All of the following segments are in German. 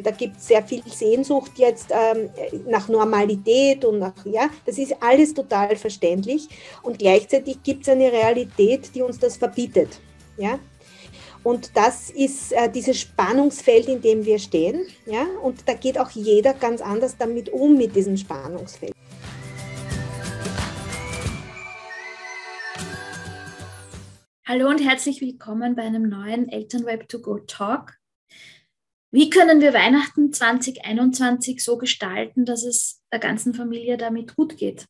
da gibt es sehr viel Sehnsucht jetzt ähm, nach Normalität und nach, ja, das ist alles total verständlich. Und gleichzeitig gibt es eine Realität, die uns das verbietet. Ja? Und das ist äh, dieses Spannungsfeld, in dem wir stehen. Ja? Und da geht auch jeder ganz anders damit um, mit diesem Spannungsfeld. Hallo und herzlich willkommen bei einem neuen Elternweb to Go Talk. Wie können wir Weihnachten 2021 so gestalten, dass es der ganzen Familie damit gut geht?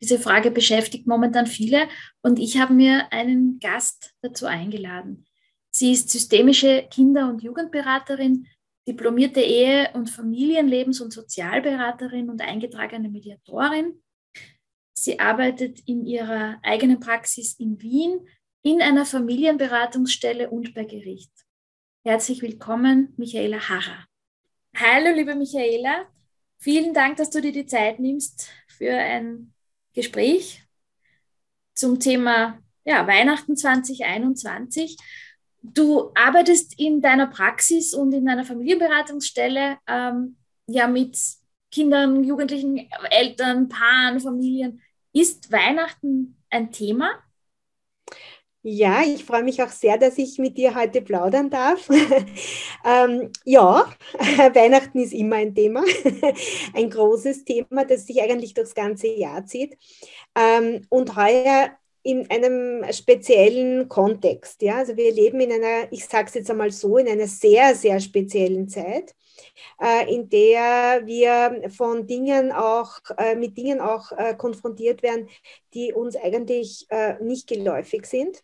Diese Frage beschäftigt momentan viele und ich habe mir einen Gast dazu eingeladen. Sie ist systemische Kinder- und Jugendberaterin, diplomierte Ehe- und Familienlebens- und Sozialberaterin und eingetragene Mediatorin. Sie arbeitet in ihrer eigenen Praxis in Wien in einer Familienberatungsstelle und bei Gericht. Herzlich willkommen, Michaela Harrer. Hallo, liebe Michaela. Vielen Dank, dass du dir die Zeit nimmst für ein Gespräch zum Thema ja, Weihnachten 2021. Du arbeitest in deiner Praxis und in deiner Familienberatungsstelle ähm, ja mit Kindern, Jugendlichen, Eltern, Paaren, Familien. Ist Weihnachten ein Thema? Ja, ich freue mich auch sehr, dass ich mit dir heute plaudern darf. ähm, ja, Weihnachten ist immer ein Thema, ein großes Thema, das sich eigentlich durchs ganze Jahr zieht. Ähm, und heuer in einem speziellen Kontext. Ja? Also wir leben in einer, ich sage es jetzt einmal so, in einer sehr, sehr speziellen Zeit, äh, in der wir von Dingen auch, äh, mit Dingen auch äh, konfrontiert werden, die uns eigentlich äh, nicht geläufig sind.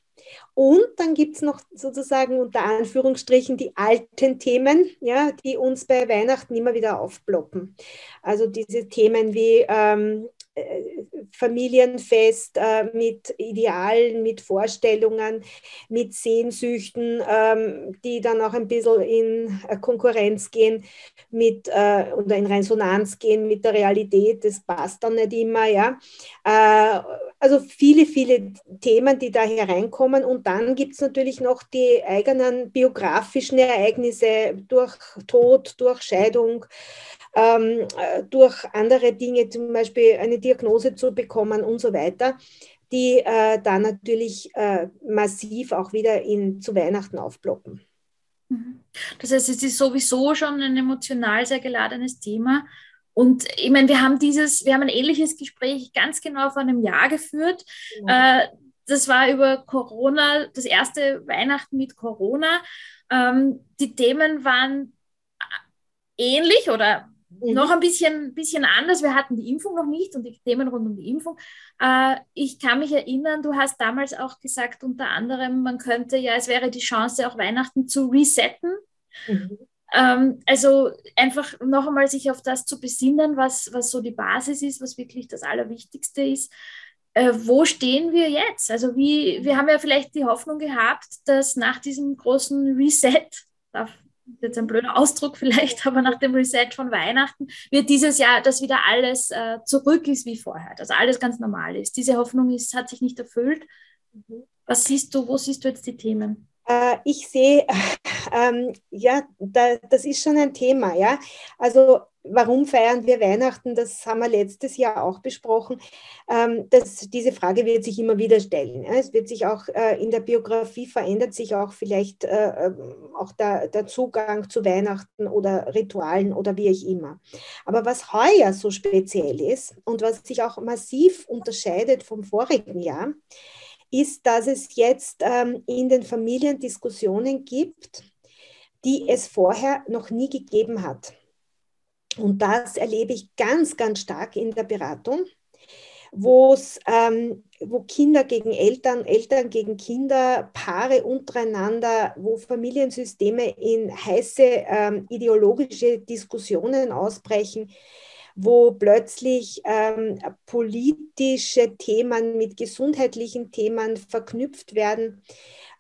Und dann gibt es noch sozusagen unter Anführungsstrichen die alten Themen, ja, die uns bei Weihnachten immer wieder aufploppen. Also diese Themen wie ähm, äh, Familienfest äh, mit Idealen, mit Vorstellungen, mit Sehnsüchten, ähm, die dann auch ein bisschen in äh, Konkurrenz gehen mit äh, oder in Resonanz gehen mit der Realität. Das passt dann nicht immer, ja. Äh, also viele, viele Themen, die da hereinkommen. Und dann gibt es natürlich noch die eigenen biografischen Ereignisse durch Tod, durch Scheidung ähm, äh, durch andere Dinge, zum Beispiel eine Diagnose zu bekommen und so weiter, die äh, dann natürlich äh, massiv auch wieder in, zu Weihnachten aufploppen. Mhm. Das heißt, es ist sowieso schon ein emotional sehr geladenes Thema. Und ich meine, wir haben dieses, wir haben ein ähnliches Gespräch ganz genau vor einem Jahr geführt. Ja. Äh, das war über Corona, das erste Weihnachten mit Corona. Ähm, die Themen waren ähnlich oder mhm. noch ein bisschen, bisschen anders. Wir hatten die Impfung noch nicht und die Themen rund um die Impfung. Äh, ich kann mich erinnern, du hast damals auch gesagt, unter anderem, man könnte ja, es wäre die Chance, auch Weihnachten zu resetten. Mhm. Ähm, also einfach noch einmal sich auf das zu besinnen, was, was so die Basis ist, was wirklich das Allerwichtigste ist. Äh, wo stehen wir jetzt? Also wie, wir haben ja vielleicht die Hoffnung gehabt, dass nach diesem großen Reset, darf jetzt ein blöder Ausdruck vielleicht, aber nach dem Reset von Weihnachten wird dieses Jahr, dass wieder alles äh, zurück ist wie vorher, dass alles ganz normal ist. Diese Hoffnung ist, hat sich nicht erfüllt. Mhm. Was siehst du, wo siehst du jetzt die Themen? Äh, ich sehe, ähm, ja, da, das ist schon ein Thema, ja. Also warum feiern wir Weihnachten? Das haben wir letztes Jahr auch besprochen. Ähm, das, diese Frage wird sich immer wieder stellen. Ja. Es wird sich auch äh, in der Biografie verändert sich auch vielleicht äh, ähm, auch der, der Zugang zu Weihnachten oder Ritualen oder wie auch immer. Aber was heuer so speziell ist und was sich auch massiv unterscheidet vom vorigen Jahr, ist, dass es jetzt ähm, in den Familien Diskussionen gibt, die es vorher noch nie gegeben hat. Und das erlebe ich ganz, ganz stark in der Beratung, ähm, wo Kinder gegen Eltern, Eltern gegen Kinder, Paare untereinander, wo Familiensysteme in heiße ähm, ideologische Diskussionen ausbrechen, wo plötzlich ähm, politische Themen mit gesundheitlichen Themen verknüpft werden,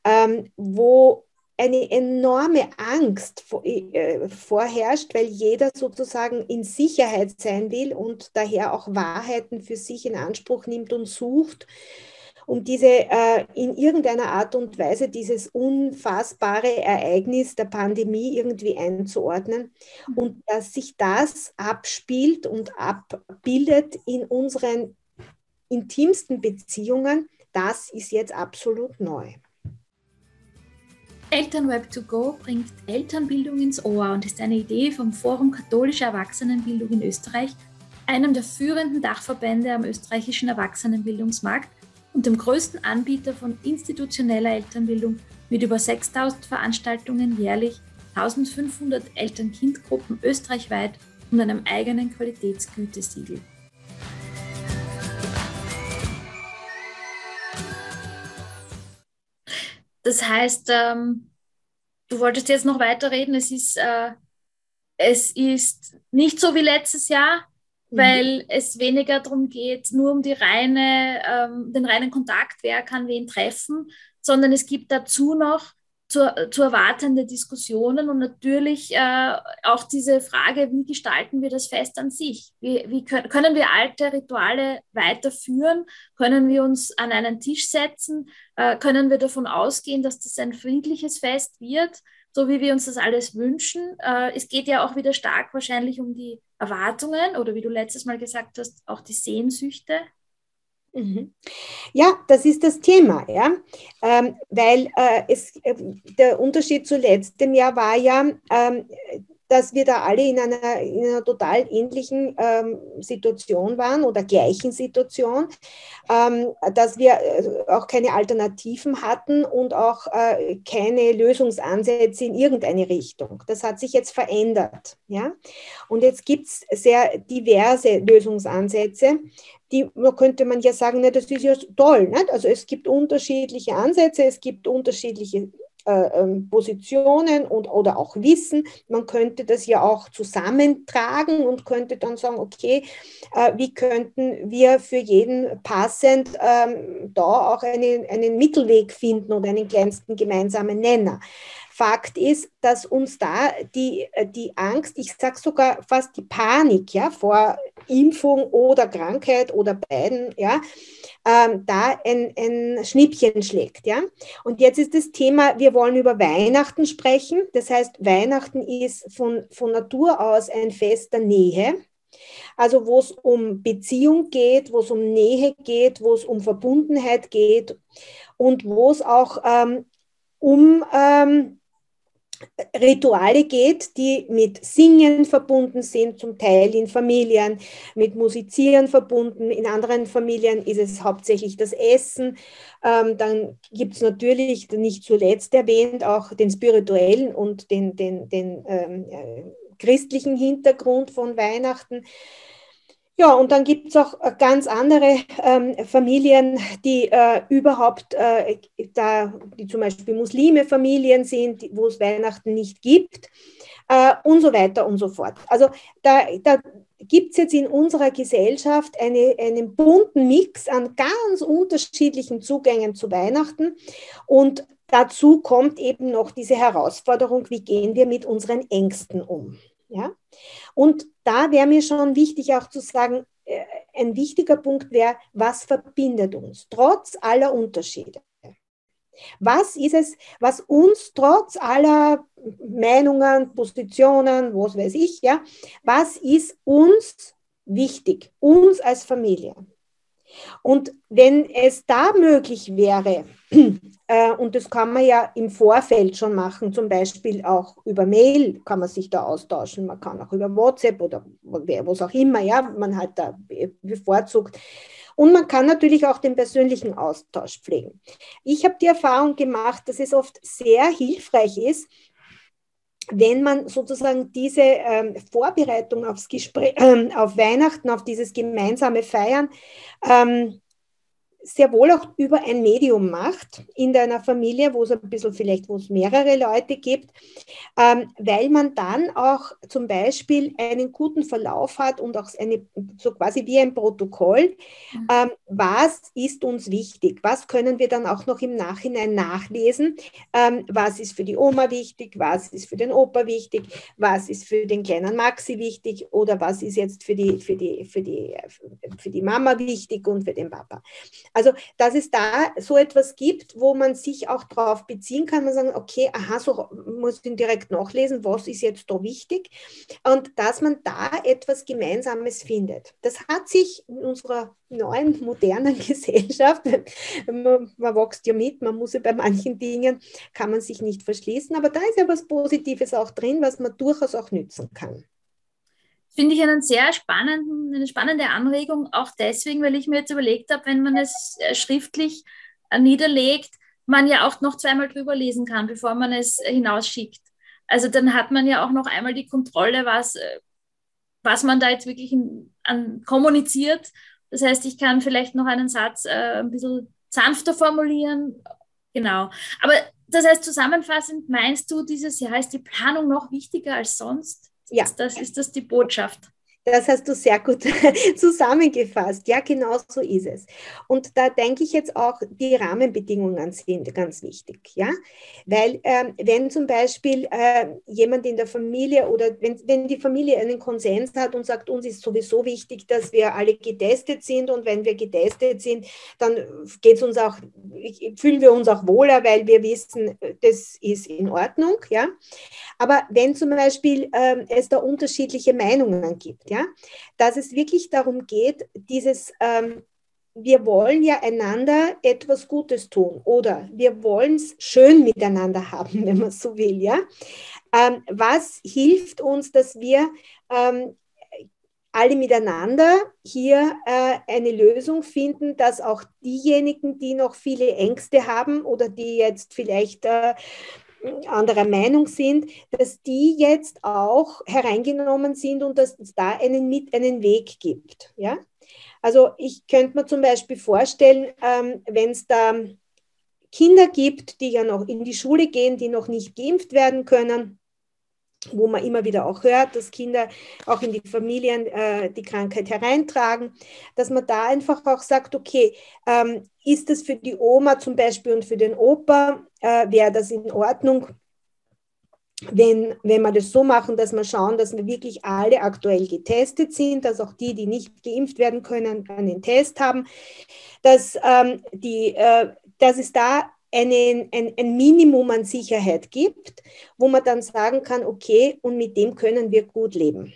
ähm, wo eine enorme Angst äh, vorherrscht, weil jeder sozusagen in Sicherheit sein will und daher auch Wahrheiten für sich in Anspruch nimmt und sucht um diese äh, in irgendeiner Art und Weise dieses unfassbare Ereignis der Pandemie irgendwie einzuordnen und dass sich das abspielt und abbildet in unseren intimsten Beziehungen, das ist jetzt absolut neu. Elternweb 2 go bringt Elternbildung ins Ohr und ist eine Idee vom Forum Katholische Erwachsenenbildung in Österreich, einem der führenden Dachverbände am österreichischen Erwachsenenbildungsmarkt und dem größten Anbieter von institutioneller Elternbildung mit über 6000 Veranstaltungen jährlich, 1500 Eltern-Kind-Gruppen österreichweit und einem eigenen Qualitätsgütesiegel. Das heißt, ähm, du wolltest jetzt noch weiterreden. Es ist, äh, es ist nicht so wie letztes Jahr, mhm. weil es weniger darum geht, nur um die reine, ähm, den reinen Kontakt, wer kann wen treffen, sondern es gibt dazu noch zu, zu erwartende Diskussionen und natürlich äh, auch diese Frage, wie gestalten wir das Fest an sich? Wie, wie können, können wir alte Rituale weiterführen? Können wir uns an einen Tisch setzen? Äh, können wir davon ausgehen, dass das ein friedliches Fest wird, so wie wir uns das alles wünschen? Äh, es geht ja auch wieder stark wahrscheinlich um die Erwartungen oder wie du letztes Mal gesagt hast, auch die Sehnsüchte. Mhm. Ja, das ist das Thema, ja, ähm, weil äh, es, äh, der Unterschied zu letztem Jahr war ja, ähm, dass wir da alle in einer, in einer total ähnlichen ähm, Situation waren oder gleichen Situation, ähm, dass wir äh, auch keine Alternativen hatten und auch äh, keine Lösungsansätze in irgendeine Richtung. Das hat sich jetzt verändert. Ja? Und jetzt gibt es sehr diverse Lösungsansätze, die könnte man ja sagen, ne, das ist ja toll. Nicht? Also es gibt unterschiedliche Ansätze, es gibt unterschiedliche Positionen und, oder auch Wissen. Man könnte das ja auch zusammentragen und könnte dann sagen, okay, äh, wie könnten wir für jeden passend ähm, da auch einen, einen Mittelweg finden oder einen kleinsten gemeinsamen Nenner. Fakt ist, dass uns da die, äh, die Angst, ich sage sogar fast die Panik ja, vor Impfung oder Krankheit oder beiden, ja, ähm, da ein, ein Schnippchen schlägt. Ja? Und jetzt ist das Thema, wir wollen über Weihnachten sprechen. Das heißt, Weihnachten ist von, von Natur aus ein Fest der Nähe. Also wo es um Beziehung geht, wo es um Nähe geht, wo es um Verbundenheit geht und wo es auch ähm, um ähm, Rituale geht, die mit Singen verbunden sind, zum Teil in Familien, mit Musizieren verbunden. In anderen Familien ist es hauptsächlich das Essen. Ähm, dann gibt es natürlich, nicht zuletzt erwähnt, auch den spirituellen und den, den, den ähm, äh, christlichen Hintergrund von Weihnachten. Ja, und dann gibt es auch äh, ganz andere ähm, Familien, die äh, überhaupt, äh, da, die zum Beispiel Muslime Familien sind, wo es Weihnachten nicht gibt äh, und so weiter und so fort. Also da, da gibt es jetzt in unserer Gesellschaft eine, einen bunten Mix an ganz unterschiedlichen Zugängen zu Weihnachten und dazu kommt eben noch diese Herausforderung, wie gehen wir mit unseren Ängsten um. Ja? Und da wäre mir schon wichtig auch zu sagen, äh, ein wichtiger Punkt wäre, was verbindet uns, trotz aller Unterschiede. Was ist es, was uns trotz aller Meinungen, Positionen, was weiß ich, ja, was ist uns wichtig, uns als Familie? Und wenn es da möglich wäre, äh, und das kann man ja im Vorfeld schon machen, zum Beispiel auch über Mail kann man sich da austauschen, man kann auch über WhatsApp oder was auch immer, ja, man halt da bevorzugt. Und man kann natürlich auch den persönlichen Austausch pflegen. Ich habe die Erfahrung gemacht, dass es oft sehr hilfreich ist, wenn man sozusagen diese ähm, Vorbereitung aufs Gespräch, äh, auf Weihnachten, auf dieses gemeinsame Feiern, ähm, sehr wohl auch über ein Medium macht in deiner Familie, wo es ein bisschen vielleicht, wo es mehrere Leute gibt, ähm, weil man dann auch zum Beispiel einen guten Verlauf hat und auch eine, so quasi wie ein Protokoll, mhm. ähm, was ist uns wichtig, was können wir dann auch noch im Nachhinein nachlesen, ähm, was ist für die Oma wichtig, was ist für den Opa wichtig, was ist für den kleinen Maxi wichtig? Oder was ist jetzt für die, für die, für die, für die Mama wichtig und für den Papa. Also, dass es da so etwas gibt, wo man sich auch darauf beziehen kann, man sagen, okay, aha, so muss ich direkt nachlesen, was ist jetzt da wichtig und dass man da etwas Gemeinsames findet. Das hat sich in unserer neuen, modernen Gesellschaft, man, man wächst ja mit, man muss ja bei manchen Dingen, kann man sich nicht verschließen, aber da ist ja was Positives auch drin, was man durchaus auch nützen kann finde ich einen sehr spannenden, eine spannende Anregung, auch deswegen, weil ich mir jetzt überlegt habe, wenn man es äh, schriftlich äh, niederlegt, man ja auch noch zweimal drüber lesen kann, bevor man es hinausschickt. Also dann hat man ja auch noch einmal die Kontrolle, was, äh, was man da jetzt wirklich in, an, kommuniziert. Das heißt, ich kann vielleicht noch einen Satz äh, ein bisschen sanfter formulieren. Genau. Aber das heißt, zusammenfassend meinst du, dieses Jahr ist die Planung noch wichtiger als sonst? Ja. Ist das, ist das die Botschaft? Das hast du sehr gut zusammengefasst. Ja, genau so ist es. Und da denke ich jetzt auch, die Rahmenbedingungen sind ganz wichtig. Ja, weil ähm, wenn zum Beispiel äh, jemand in der Familie oder wenn, wenn die Familie einen Konsens hat und sagt, uns ist sowieso wichtig, dass wir alle getestet sind und wenn wir getestet sind, dann geht's uns auch, fühlen wir uns auch wohler, weil wir wissen, das ist in Ordnung. Ja, aber wenn zum Beispiel äh, es da unterschiedliche Meinungen gibt, ja, dass es wirklich darum geht, dieses, ähm, wir wollen ja einander etwas Gutes tun oder wir wollen es schön miteinander haben, wenn man so will, ja. Ähm, was hilft uns, dass wir ähm, alle miteinander hier äh, eine Lösung finden, dass auch diejenigen, die noch viele Ängste haben oder die jetzt vielleicht äh, anderer Meinung sind, dass die jetzt auch hereingenommen sind und dass es da einen, mit einen Weg gibt. Ja? Also ich könnte mir zum Beispiel vorstellen, ähm, wenn es da Kinder gibt, die ja noch in die Schule gehen, die noch nicht geimpft werden können, wo man immer wieder auch hört, dass Kinder auch in die Familien äh, die Krankheit hereintragen, dass man da einfach auch sagt, okay, ähm, ist das für die Oma zum Beispiel und für den Opa, äh, wäre das in Ordnung, wenn, wenn wir das so machen, dass wir schauen, dass wir wirklich alle aktuell getestet sind, dass auch die, die nicht geimpft werden können, einen Test haben, dass, ähm, die, äh, dass es da einen, ein, ein Minimum an Sicherheit gibt, wo man dann sagen kann, okay, und mit dem können wir gut leben.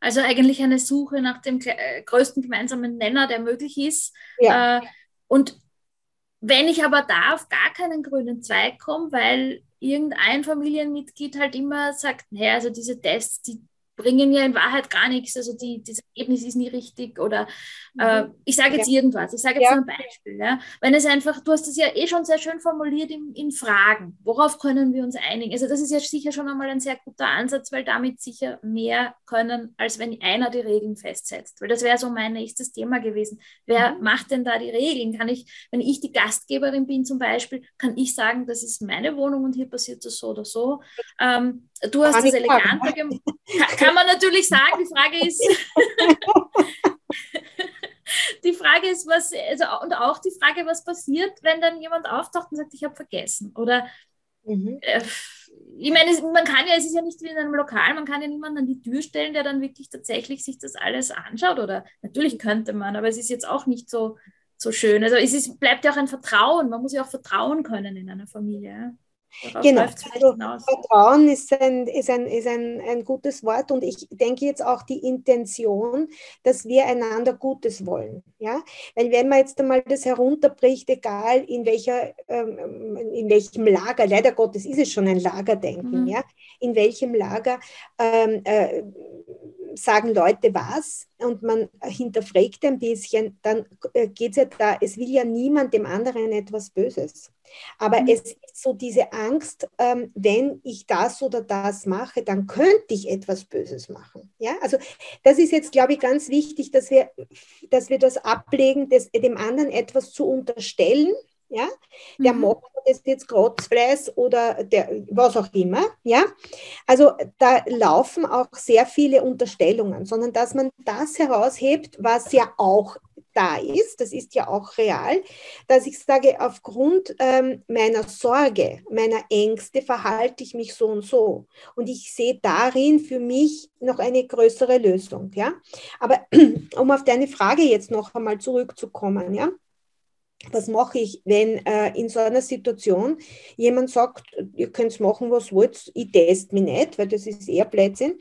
Also eigentlich eine Suche nach dem äh, größten gemeinsamen Nenner, der möglich ist. Ja. Äh, und wenn ich aber da auf gar keinen grünen Zweig komme, weil irgendein Familienmitglied halt immer sagt, naja, also diese Tests, die bringen ja in Wahrheit gar nichts. Also die, das Ergebnis ist nie richtig oder äh, mhm. ich sage jetzt ja. irgendwas, ich sage jetzt ja. nur ein Beispiel. Ja? Wenn es einfach, du hast es ja eh schon sehr schön formuliert in, in Fragen. Worauf können wir uns einigen? Also das ist ja sicher schon einmal ein sehr guter Ansatz, weil damit sicher mehr können, als wenn einer die Regeln festsetzt. Weil das wäre so mein nächstes Thema gewesen. Wer mhm. macht denn da die Regeln? Kann ich, wenn ich die Gastgeberin bin zum Beispiel, kann ich sagen, das ist meine Wohnung und hier passiert das so oder so. Ähm, du hast das eleganter gemacht. Kann man natürlich sagen, die Frage ist, die Frage ist, was, also, und auch die Frage, was passiert, wenn dann jemand auftaucht und sagt, ich habe vergessen. Oder mhm. äh, ich meine, man kann ja, es ist ja nicht wie in einem Lokal, man kann ja niemanden an die Tür stellen, der dann wirklich tatsächlich sich das alles anschaut. Oder natürlich könnte man, aber es ist jetzt auch nicht so, so schön. Also es ist, bleibt ja auch ein Vertrauen. Man muss ja auch vertrauen können in einer Familie. Genau, also Vertrauen ist, ein, ist, ein, ist ein, ein gutes Wort und ich denke jetzt auch die Intention, dass wir einander Gutes wollen. Ja? Weil wenn man jetzt einmal das herunterbricht, egal in, welcher, ähm, in welchem Lager, leider Gottes ist es schon ein Lagerdenken, mhm. ja? in welchem Lager ähm, äh, sagen Leute was und man hinterfragt ein bisschen, dann äh, geht es ja da, es will ja niemand dem anderen etwas Böses. Aber mhm. es ist so diese Angst, ähm, wenn ich das oder das mache, dann könnte ich etwas Böses machen. Ja, also das ist jetzt, glaube ich, ganz wichtig, dass wir, dass wir das ablegen, das, dem anderen etwas zu unterstellen ja, der mhm. macht das jetzt Grotzfleiß oder der, was auch immer, ja. Also da laufen auch sehr viele Unterstellungen, sondern dass man das heraushebt, was ja auch da ist, das ist ja auch real, dass ich sage, aufgrund ähm, meiner Sorge, meiner Ängste verhalte ich mich so und so. Und ich sehe darin für mich noch eine größere Lösung. Ja? Aber um auf deine Frage jetzt noch einmal zurückzukommen, ja, was mache ich, wenn äh, in so einer Situation jemand sagt, ihr könnt machen, was wollt, ich teste mich nicht, weil das ist eher Blödsinn.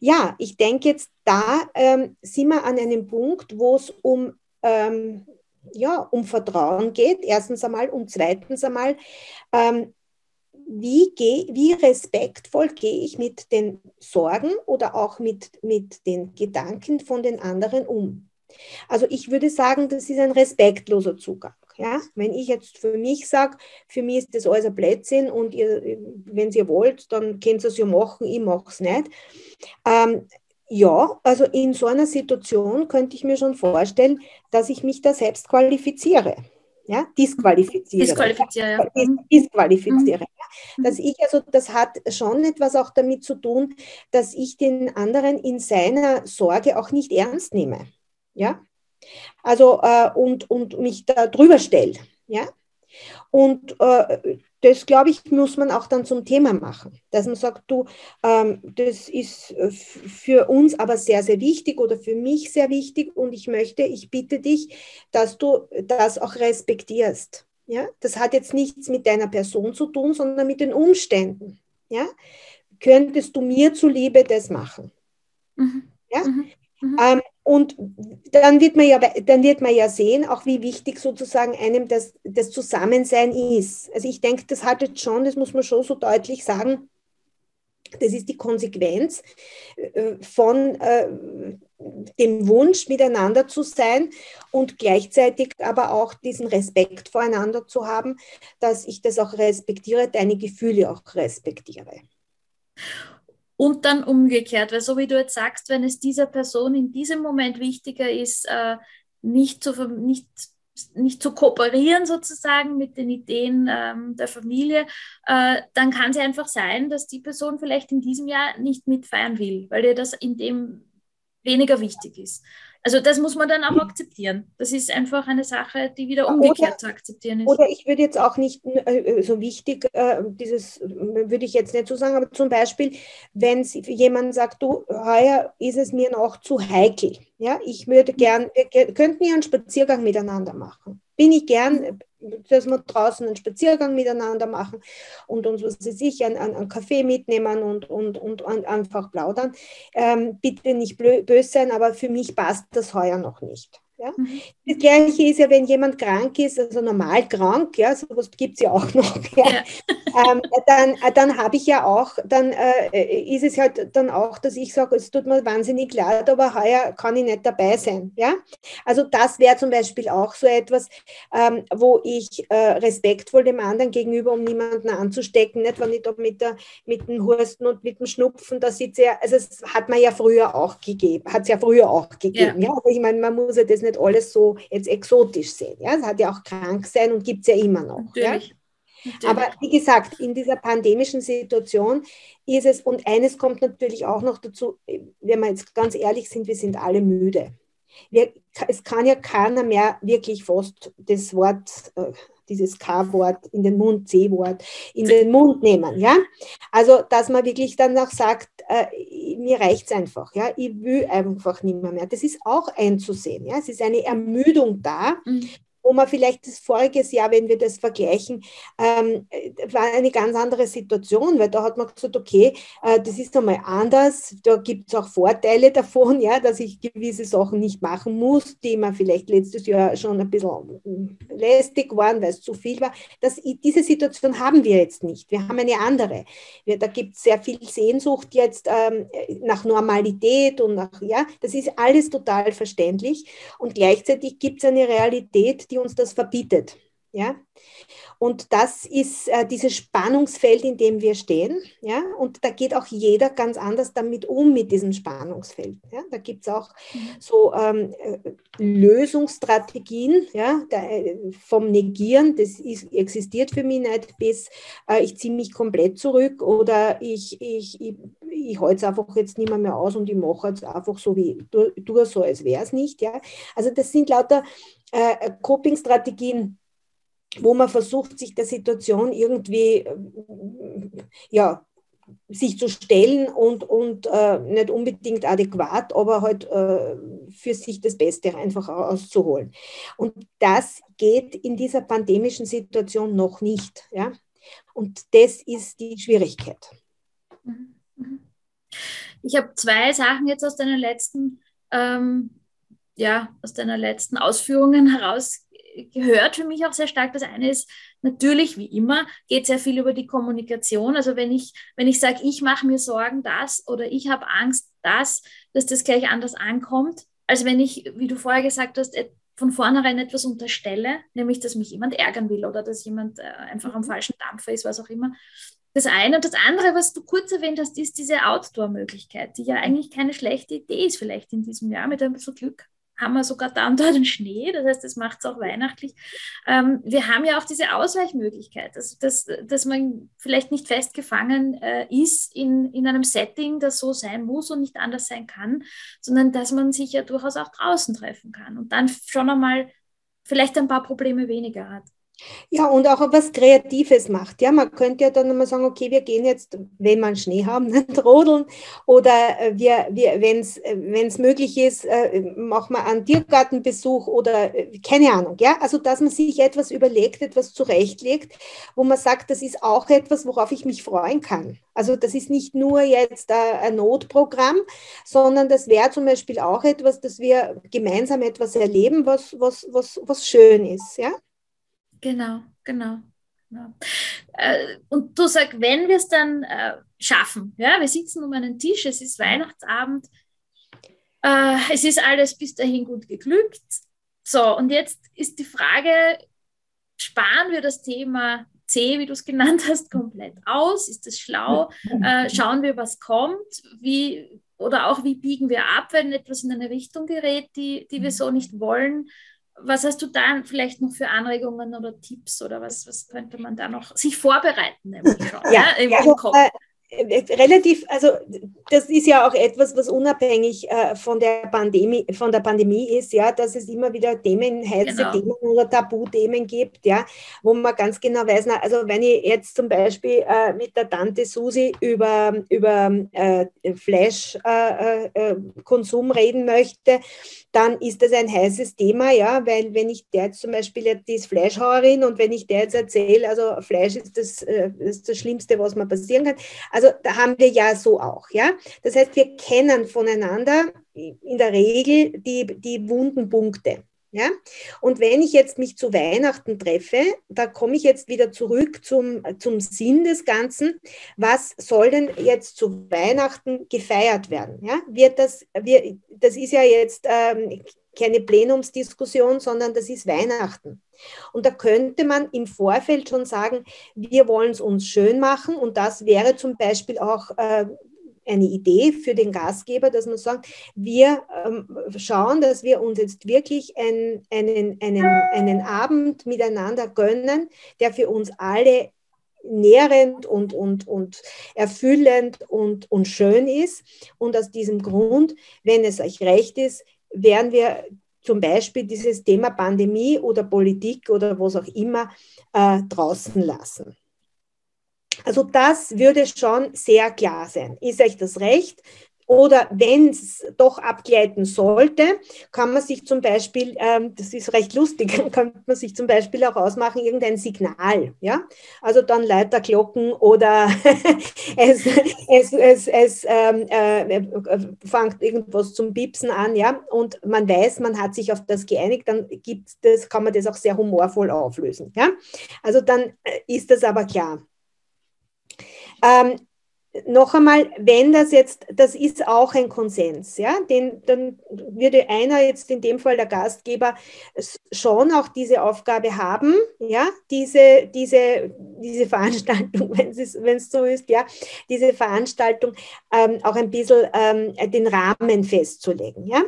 Ja, ich denke jetzt, da ähm, sind wir an einem Punkt, wo es um, ähm, ja, um Vertrauen geht, erstens einmal und zweitens einmal, ähm, wie, geh, wie respektvoll gehe ich mit den Sorgen oder auch mit, mit den Gedanken von den anderen um. Also ich würde sagen, das ist ein respektloser Zugang. Ja? Wenn ich jetzt für mich sage, für mich ist das alles ein Blödsinn und wenn ihr wollt, dann könnt ihr es ja machen, ich mache es nicht. Ähm, ja, also in so einer Situation könnte ich mir schon vorstellen, dass ich mich da selbst qualifiziere. Ja, disqualifiziere. Disqualifiziere, ja. Mhm. disqualifiziere. Mhm. Dass ich, also das hat schon etwas auch damit zu tun, dass ich den anderen in seiner Sorge auch nicht ernst nehme. Ja, also äh, und, und mich da drüber stelle. Ja? Und äh, das, glaube ich, muss man auch dann zum Thema machen, dass man sagt, du, ähm, das ist äh, für uns aber sehr, sehr wichtig oder für mich sehr wichtig und ich möchte, ich bitte dich, dass du das auch respektierst. Ja? Das hat jetzt nichts mit deiner Person zu tun, sondern mit den Umständen. Ja? Könntest du mir zuliebe das machen? Mhm. Ja? Mhm. Mhm. Ähm, und dann wird, man ja, dann wird man ja sehen, auch wie wichtig sozusagen einem das, das Zusammensein ist. Also ich denke, das hat jetzt schon, das muss man schon so deutlich sagen, das ist die Konsequenz äh, von äh, dem Wunsch, miteinander zu sein und gleichzeitig aber auch diesen Respekt voreinander zu haben, dass ich das auch respektiere, deine Gefühle auch respektiere. Und dann umgekehrt, weil so wie du jetzt sagst, wenn es dieser Person in diesem Moment wichtiger ist, äh, nicht, zu, nicht, nicht zu kooperieren sozusagen mit den Ideen ähm, der Familie, äh, dann kann es einfach sein, dass die Person vielleicht in diesem Jahr nicht mitfeiern will, weil ihr das in dem weniger wichtig ist. Also das muss man dann auch akzeptieren. Das ist einfach eine Sache, die wieder umgekehrt oder, zu akzeptieren ist. Oder ich würde jetzt auch nicht äh, äh so wichtig, äh, dieses würde ich jetzt nicht so sagen, aber zum Beispiel, wenn jemand sagt, du, heuer ist es mir noch zu heikel. Ja, ich würde gern, wir könnten ja einen Spaziergang miteinander machen. Bin ich gern, dass wir draußen einen Spaziergang miteinander machen und uns, was weiß ich, einen, Kaffee mitnehmen und, und, und, einfach plaudern. Ähm, bitte nicht böse sein, aber für mich passt das heuer noch nicht. Ja? Mhm. Das Gleiche ist ja, wenn jemand krank ist, also normal krank, ja, sowas gibt es ja auch noch, ja. ja. ähm, dann, dann habe ich ja auch, dann äh, ist es halt dann auch, dass ich sage, es tut mir wahnsinnig leid, aber heuer kann ich nicht dabei sein. Ja? Also das wäre zum Beispiel auch so etwas, ähm, wo ich äh, respektvoll dem anderen gegenüber, um niemanden anzustecken, nicht, wenn ich da mit, der, mit dem Husten und mit dem Schnupfen, da sitze ja, also es hat man ja früher auch gegeben, hat es ja früher auch gegeben. Ja. ja? Also ich meine, man muss ja das nicht nicht alles so jetzt exotisch sehen. Ja? Es hat ja auch krank sein und gibt es ja immer noch. Natürlich. Ja? Natürlich. Aber wie gesagt, in dieser pandemischen Situation ist es, und eines kommt natürlich auch noch dazu, wenn wir jetzt ganz ehrlich sind, wir sind alle müde. Wir, es kann ja keiner mehr wirklich fast das Wort äh, dieses K-Wort in den Mund, C-Wort in den Mund nehmen. Ja? Also, dass man wirklich dann auch sagt, äh, mir reicht es einfach. Ja? Ich will einfach nicht mehr, mehr. Das ist auch einzusehen. Ja? Es ist eine Ermüdung da. Mhm wo man vielleicht das voriges Jahr, wenn wir das vergleichen, ähm, war eine ganz andere Situation, weil da hat man gesagt, okay, äh, das ist einmal anders, da gibt es auch Vorteile davon, ja, dass ich gewisse Sachen nicht machen muss, die mir vielleicht letztes Jahr schon ein bisschen lästig waren, weil es zu viel war. Das, diese Situation haben wir jetzt nicht. Wir haben eine andere. Wir, da gibt es sehr viel Sehnsucht jetzt ähm, nach Normalität und nach, ja, das ist alles total verständlich und gleichzeitig gibt es eine Realität, die uns das verbietet. Ja? Und das ist äh, dieses Spannungsfeld, in dem wir stehen. Ja? Und da geht auch jeder ganz anders damit um, mit diesem Spannungsfeld. Ja? Da gibt es auch mhm. so ähm, äh, Lösungsstrategien ja? Da, äh, vom Negieren, das ist, existiert für mich nicht, bis äh, ich ziehe mich komplett zurück oder ich, ich, ich, ich halte es einfach jetzt nicht mehr, mehr aus und ich mache jetzt einfach so wie du, du so, als wäre es nicht. Ja? Also das sind lauter äh, Coping-Strategien, wo man versucht, sich der Situation irgendwie äh, ja, sich zu stellen und, und äh, nicht unbedingt adäquat, aber halt äh, für sich das Beste einfach auszuholen. Und das geht in dieser pandemischen Situation noch nicht. Ja? Und das ist die Schwierigkeit. Mhm. Mhm. Ich habe zwei Sachen jetzt aus deinen letzten, ähm, ja, aus deiner letzten Ausführungen heraus gehört für mich auch sehr stark. Das eine ist natürlich, wie immer, geht sehr viel über die Kommunikation. Also wenn ich, wenn ich sage, ich mache mir Sorgen, das oder ich habe Angst, das, dass das gleich anders ankommt, als wenn ich, wie du vorher gesagt hast, von vornherein etwas unterstelle, nämlich dass mich jemand ärgern will oder dass jemand äh, einfach am mhm. falschen Dampfer ist, was auch immer. Das eine. Und das andere, was du kurz erwähnt hast, ist diese Outdoor-Möglichkeit, die ja eigentlich keine schlechte Idee ist, vielleicht in diesem Jahr mit ein bisschen Glück haben wir sogar da den Schnee, das heißt, das macht es auch weihnachtlich. Ähm, wir haben ja auch diese Ausweichmöglichkeit, also dass, dass man vielleicht nicht festgefangen äh, ist in, in einem Setting, das so sein muss und nicht anders sein kann, sondern dass man sich ja durchaus auch draußen treffen kann und dann schon einmal vielleicht ein paar Probleme weniger hat. Ja, und auch etwas Kreatives macht. Ja, man könnte ja dann mal sagen, okay, wir gehen jetzt, wenn wir Schnee haben, nicht rodeln. Oder äh, wir, wir wenn es äh, möglich ist, äh, machen wir einen Tiergartenbesuch oder keine Ahnung. Ja, also dass man sich etwas überlegt, etwas zurechtlegt, wo man sagt, das ist auch etwas, worauf ich mich freuen kann. Also das ist nicht nur jetzt ein Notprogramm, sondern das wäre zum Beispiel auch etwas, dass wir gemeinsam etwas erleben, was, was, was, was schön ist. Ja. Genau, genau. genau. Äh, und du sagst, wenn wir es dann äh, schaffen, ja, wir sitzen um einen Tisch, es ist Weihnachtsabend, äh, es ist alles bis dahin gut geglückt. So, und jetzt ist die Frage, sparen wir das Thema C, wie du es genannt hast, komplett aus? Ist das schlau? Äh, schauen wir, was kommt? Wie, oder auch, wie biegen wir ab, wenn etwas in eine Richtung gerät, die, die wir so nicht wollen? Was hast du da vielleicht noch für Anregungen oder Tipps oder was, was könnte man da noch sich vorbereiten? Schon, ja, ja, im, also, Kopf? Äh, relativ, also das ist ja auch etwas, was unabhängig äh, von, der Pandemie, von der Pandemie ist, ja, dass es immer wieder Themen, heiße genau. Themen oder Tabuthemen gibt, ja, wo man ganz genau weiß, na, also wenn ich jetzt zum Beispiel äh, mit der Tante Susi über, über äh, Fleischkonsum äh, äh, reden möchte, dann ist das ein heißes Thema, ja, weil wenn ich der jetzt zum Beispiel, die ist Fleischhauerin und wenn ich der jetzt erzähle, also Fleisch ist das, äh, ist das Schlimmste, was man passieren kann, also da haben wir ja so auch, ja. Das heißt, wir kennen voneinander in der Regel die, die wunden Punkte. Ja? Und wenn ich jetzt mich zu Weihnachten treffe, da komme ich jetzt wieder zurück zum, zum Sinn des Ganzen. Was soll denn jetzt zu Weihnachten gefeiert werden? Ja? Wird das, wir, das ist ja jetzt ähm, keine Plenumsdiskussion, sondern das ist Weihnachten. Und da könnte man im Vorfeld schon sagen, wir wollen es uns schön machen und das wäre zum Beispiel auch äh, eine Idee für den Gastgeber, dass man sagt, wir ähm, schauen, dass wir uns jetzt wirklich ein, einen, einen, einen Abend miteinander gönnen, der für uns alle nährend und, und, und erfüllend und, und schön ist. Und aus diesem Grund, wenn es euch recht ist, werden wir zum Beispiel dieses Thema Pandemie oder Politik oder was auch immer äh, draußen lassen. Also das würde schon sehr klar sein. Ist euch das recht? Oder wenn es doch abgleiten sollte, kann man sich zum Beispiel, ähm, das ist recht lustig, kann man sich zum Beispiel auch ausmachen, irgendein Signal. Ja? Also dann Leiterglocken oder es, es, es, es ähm, äh, fängt irgendwas zum Piepsen an. Ja? Und man weiß, man hat sich auf das geeinigt, dann gibt das, kann man das auch sehr humorvoll auflösen. Ja? Also dann äh, ist das aber klar. Ähm, noch einmal, wenn das jetzt, das ist auch ein Konsens, ja, den, dann würde einer jetzt in dem Fall der Gastgeber schon auch diese Aufgabe haben, ja, diese, diese, diese Veranstaltung, wenn es, so ist, ja, diese Veranstaltung ähm, auch ein bisschen ähm, den Rahmen festzulegen, ja,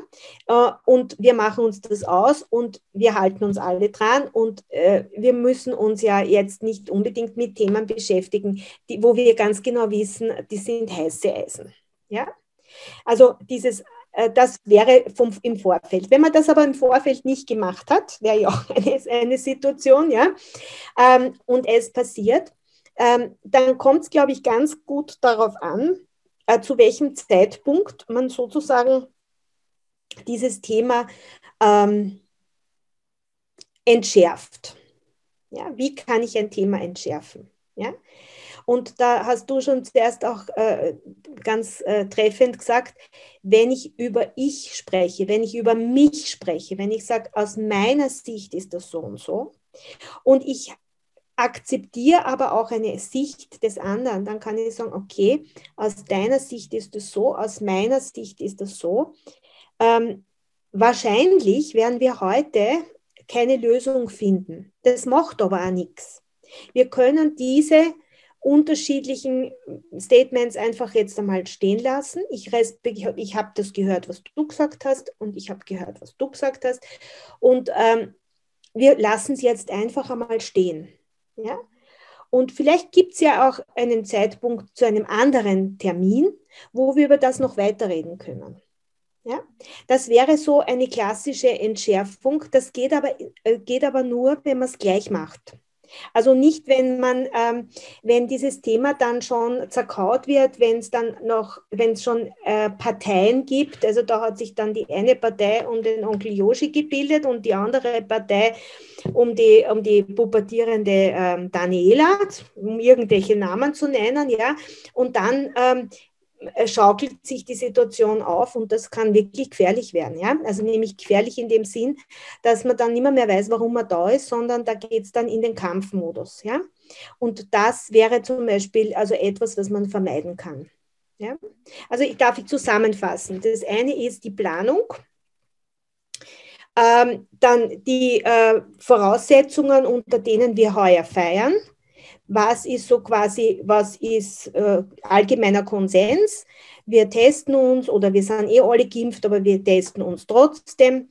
äh, und wir machen uns das aus und wir halten uns alle dran und äh, wir müssen uns ja jetzt nicht unbedingt mit Themen beschäftigen, die, wo wir ganz genau wissen, die sind heiße Eisen. Ja? Also dieses, äh, das wäre vom, im Vorfeld. Wenn man das aber im Vorfeld nicht gemacht hat, wäre ja auch eine, eine Situation, ja, ähm, und es passiert, ähm, dann kommt es, glaube ich, ganz gut darauf an, äh, zu welchem Zeitpunkt man sozusagen dieses Thema ähm, entschärft. Ja, wie kann ich ein Thema entschärfen? Ja? Und da hast du schon zuerst auch äh, ganz äh, treffend gesagt, wenn ich über ich spreche, wenn ich über mich spreche, wenn ich sage, aus meiner Sicht ist das so und so, und ich akzeptiere aber auch eine Sicht des anderen, dann kann ich sagen, okay, aus deiner Sicht ist es so, aus meiner Sicht ist es so. Ähm, wahrscheinlich werden wir heute keine Lösung finden. Das macht aber auch nichts. Wir können diese unterschiedlichen Statements einfach jetzt einmal stehen lassen. Ich, ich habe das gehört, was du gesagt hast und ich habe gehört, was du gesagt hast. Und ähm, wir lassen es jetzt einfach einmal stehen. Ja? Und vielleicht gibt es ja auch einen Zeitpunkt zu einem anderen Termin, wo wir über das noch weiterreden können. Ja? Das wäre so eine klassische Entschärfung. Das geht aber, äh, geht aber nur, wenn man es gleich macht. Also nicht, wenn man, ähm, wenn dieses Thema dann schon zerkaut wird, wenn es dann noch, wenn es schon äh, Parteien gibt, also da hat sich dann die eine Partei um den Onkel Yoshi gebildet und die andere Partei um die, um die pubertierende ähm, Daniela, um irgendwelche Namen zu nennen, ja, und dann ähm, äh, schaukelt sich die Situation auf und das kann wirklich gefährlich werden. Ja? Also nämlich gefährlich in dem Sinn, dass man dann nicht mehr, mehr weiß, warum man da ist, sondern da geht es dann in den Kampfmodus. Ja? Und das wäre zum Beispiel also etwas, was man vermeiden kann. Ja? Also ich darf ich zusammenfassen. Das eine ist die Planung. Ähm, dann die äh, Voraussetzungen, unter denen wir heuer feiern was ist so quasi, was ist äh, allgemeiner Konsens. Wir testen uns oder wir sind eh alle geimpft, aber wir testen uns trotzdem.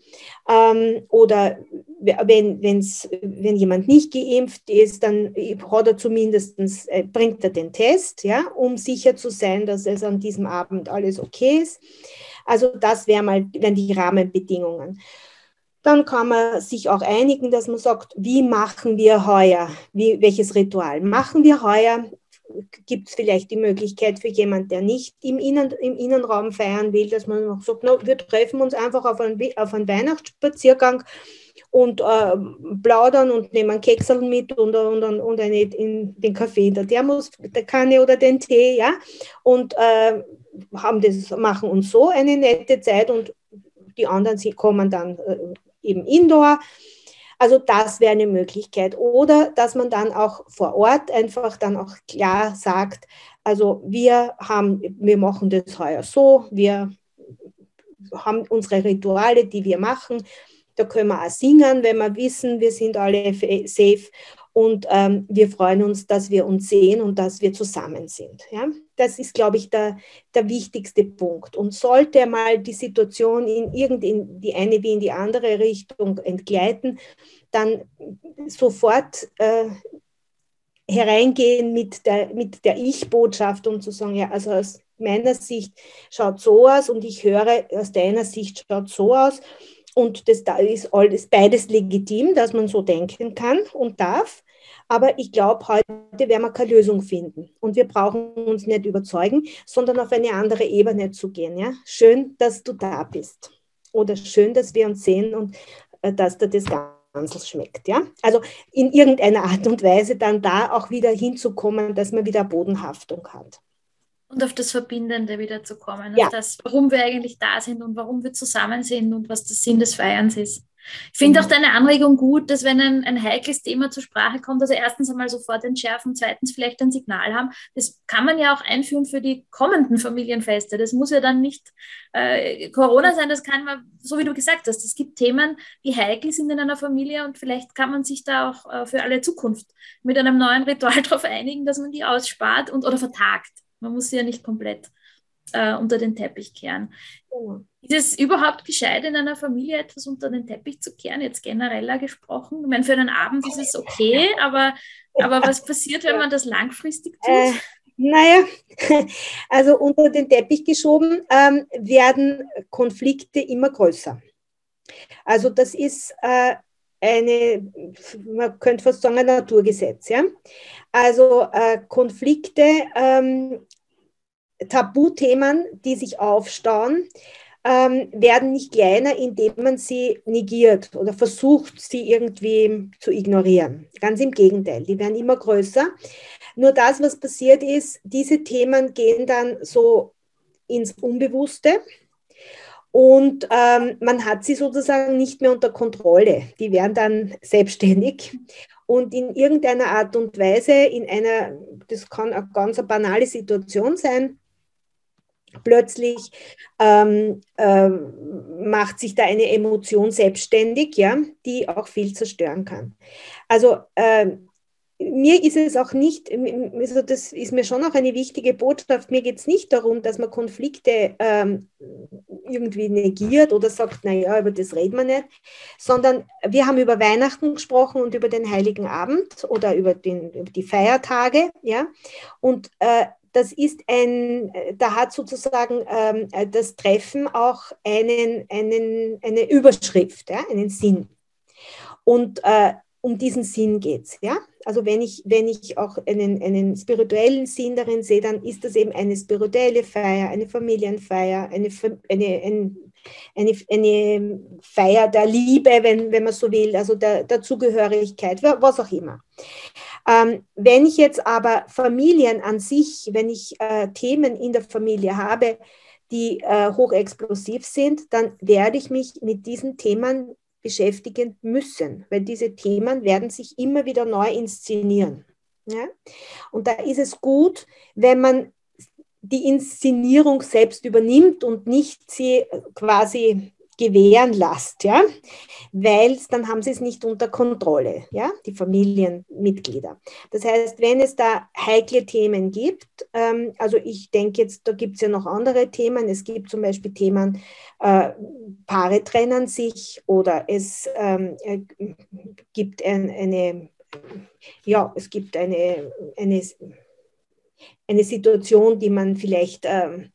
Ähm, oder wenn, wenn's, wenn jemand nicht geimpft ist, dann hat er zumindest, äh, bringt er den Test, ja, um sicher zu sein, dass es an diesem Abend alles okay ist. Also das wären mal wären die Rahmenbedingungen. Dann kann man sich auch einigen, dass man sagt, wie machen wir heuer, wie, welches Ritual machen wir heuer. Gibt es vielleicht die Möglichkeit für jemanden, der nicht im, Innen, im Innenraum feiern will, dass man noch sagt, no, wir treffen uns einfach auf einen, auf einen Weihnachtsspaziergang und äh, plaudern und nehmen Keksel mit und, und, und eine, in den Kaffee. In der Thermos, der Kanne oder den Tee, ja, und äh, haben das, machen uns so eine nette Zeit und die anderen kommen dann äh, eben indoor. Also das wäre eine Möglichkeit. Oder dass man dann auch vor Ort einfach dann auch klar sagt, also wir haben, wir machen das heuer so, wir haben unsere Rituale, die wir machen. Da können wir auch singen, wenn wir wissen, wir sind alle safe und ähm, wir freuen uns, dass wir uns sehen und dass wir zusammen sind. Ja? Das ist, glaube ich, der, der wichtigste Punkt. Und sollte mal die Situation in irgendein, die eine wie in die andere Richtung entgleiten, dann sofort äh, hereingehen mit der, mit der Ich-Botschaft und zu sagen, ja, also aus meiner Sicht schaut so aus und ich höre, aus deiner Sicht schaut so aus. Und das da ist alles, beides legitim, dass man so denken kann und darf. Aber ich glaube, heute werden wir keine Lösung finden. Und wir brauchen uns nicht überzeugen, sondern auf eine andere Ebene zu gehen. Ja? Schön, dass du da bist. Oder schön, dass wir uns sehen und äh, dass dir das Ganze schmeckt. Ja? Also in irgendeiner Art und Weise dann da auch wieder hinzukommen, dass man wieder Bodenhaftung hat. Und auf das Verbindende wieder zu kommen. Ja. das, warum wir eigentlich da sind und warum wir zusammen sind und was der Sinn des Feierns ist. Ich finde mhm. auch deine Anregung gut, dass wenn ein, ein heikles Thema zur Sprache kommt, also erstens einmal sofort entschärfen, zweitens vielleicht ein Signal haben. Das kann man ja auch einführen für die kommenden Familienfeste. Das muss ja dann nicht äh, Corona sein, das kann man, so wie du gesagt hast, es gibt Themen, die heikel sind in einer Familie und vielleicht kann man sich da auch äh, für alle Zukunft mit einem neuen Ritual darauf einigen, dass man die ausspart und oder vertagt. Man muss sie ja nicht komplett äh, unter den Teppich kehren. Oh. Ist es überhaupt gescheit, in einer Familie etwas unter den Teppich zu kehren, jetzt genereller gesprochen? Ich meine, für einen Abend ist es okay, aber, aber was passiert, wenn man das langfristig tut? Äh, Naja, also unter den Teppich geschoben ähm, werden Konflikte immer größer. Also das ist äh, eine, man könnte fast sagen, ein Naturgesetz. Ja? Also äh, Konflikte, ähm, Tabuthemen, die sich aufstauen, ähm, werden nicht kleiner, indem man sie negiert oder versucht, sie irgendwie zu ignorieren. Ganz im Gegenteil, die werden immer größer. Nur das, was passiert ist, diese Themen gehen dann so ins Unbewusste und ähm, man hat sie sozusagen nicht mehr unter Kontrolle. Die werden dann selbstständig und in irgendeiner Art und Weise, in einer, das kann eine ganz banale Situation sein, plötzlich ähm, äh, macht sich da eine Emotion selbstständig, ja, die auch viel zerstören kann. Also äh, mir ist es auch nicht, also das ist mir schon auch eine wichtige Botschaft, mir geht es nicht darum, dass man Konflikte ähm, irgendwie negiert oder sagt, naja, über das reden wir nicht, sondern wir haben über Weihnachten gesprochen und über den Heiligen Abend oder über, den, über die Feiertage, ja, und äh, das ist ein, da hat sozusagen ähm, das Treffen auch einen, einen, eine Überschrift, ja, einen Sinn. Und äh, um diesen Sinn geht es. Ja? Also wenn ich, wenn ich auch einen, einen spirituellen Sinn darin sehe, dann ist das eben eine spirituelle Feier, eine Familienfeier, eine, eine, eine, eine, Feier der Liebe, wenn, wenn man so will, also der, der Zugehörigkeit, was auch immer. Ähm, wenn ich jetzt aber Familien an sich, wenn ich äh, Themen in der Familie habe, die äh, hochexplosiv sind, dann werde ich mich mit diesen Themen beschäftigen müssen, weil diese Themen werden sich immer wieder neu inszenieren. Ja? Und da ist es gut, wenn man die Inszenierung selbst übernimmt und nicht sie quasi gewähren lasst, ja, weil dann haben sie es nicht unter Kontrolle, ja, die Familienmitglieder. Das heißt, wenn es da heikle Themen gibt, ähm, also ich denke jetzt, da gibt es ja noch andere Themen, es gibt zum Beispiel Themen, äh, Paare trennen sich oder es ähm, äh, gibt ein, eine, ja, es gibt eine, eine eine Situation, die man vielleicht äh,